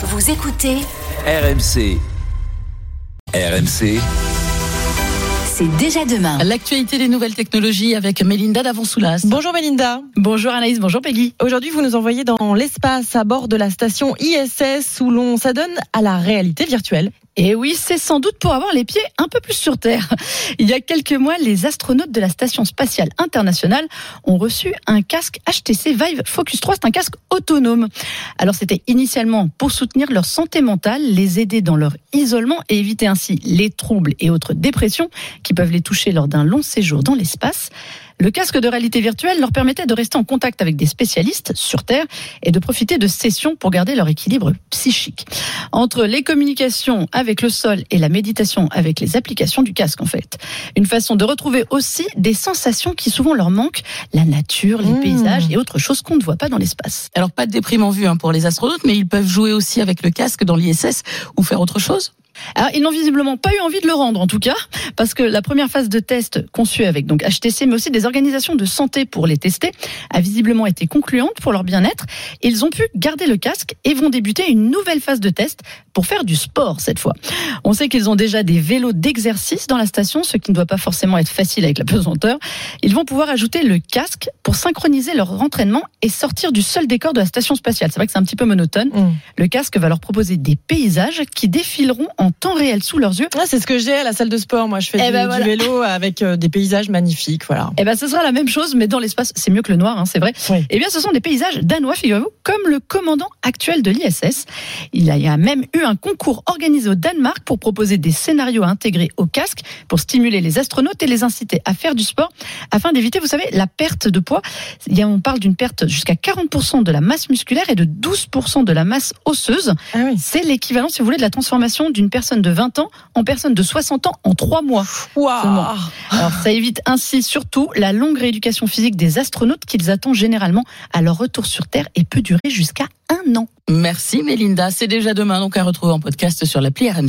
Vous écoutez RMC. RMC, C'est déjà demain. L'actualité des nouvelles technologies avec Mélinda Davonsoulas. Bonjour Melinda. Bonjour Anaïs, bonjour Peggy. Aujourd'hui, vous nous envoyez dans l'espace à bord de la station ISS où l'on s'adonne à la réalité virtuelle. Et oui, c'est sans doute pour avoir les pieds un peu plus sur Terre. Il y a quelques mois, les astronautes de la Station spatiale internationale ont reçu un casque HTC Vive Focus 3. C'est un casque autonome. Alors c'était initialement pour soutenir leur santé mentale, les aider dans leur isolement et éviter ainsi les troubles et autres dépressions qui peuvent les toucher lors d'un long séjour dans l'espace. Le casque de réalité virtuelle leur permettait de rester en contact avec des spécialistes sur Terre et de profiter de sessions pour garder leur équilibre psychique. Entre les communications avec le sol et la méditation avec les applications du casque en fait. Une façon de retrouver aussi des sensations qui souvent leur manquent, la nature, les Mmh. paysages et autres choses qu'on ne voit pas dans l'espace. Alors pas de déprime en vue hein, pour les astronautes, mais ils peuvent jouer aussi avec le casque dans l'ISS ou faire autre chose alors, ils n'ont visiblement pas eu envie de le rendre, en tout cas, parce que la première phase de test conçue avec donc HTC, mais aussi des organisations de santé pour les tester, a visiblement été concluante pour leur bien-être. Ils ont pu garder le casque et vont débuter une nouvelle phase de test pour faire du sport cette fois. On sait qu'ils ont déjà des vélos d'exercice dans la station, ce qui ne doit pas forcément être facile avec la pesanteur. Ils vont pouvoir ajouter le casque pour synchroniser leur entraînement et sortir du seul décor de la station spatiale. C'est vrai que c'est un petit peu monotone. Le casque va leur proposer des paysages qui défileront en temps réel sous leurs yeux. Ah, c'est ce que j'ai à la salle de sport. Moi, je fais Eh du, ben du vélo avec euh, des paysages magnifiques. Voilà. Eh ben, ce sera la même chose, mais dans l'espace, c'est mieux que le noir, hein, c'est vrai. Oui. Eh bien, ce sont des paysages danois, figurez-vous, comme le commandant actuel de l'ISS. Il y a même eu un concours organisé au Danemark pour proposer des scénarios à intégrer au casque pour stimuler les astronautes et les inciter à faire du sport afin d'éviter, vous savez, la perte de poids. On parle d'une perte jusqu'à 40% de la masse musculaire et de 12% de la masse osseuse. Ah oui. C'est l'équivalent, si vous voulez, de la transformation d'une personne de 20 ans en personne de 60 ans en 3 mois. Seulement. Alors, ça évite ainsi surtout la longue rééducation physique des astronautes qu'ils attendent généralement à leur retour sur Terre et peut durer jusqu'à un an. Merci Mélinda, c'est déjà demain, donc à retrouver en podcast sur l'appli RMC.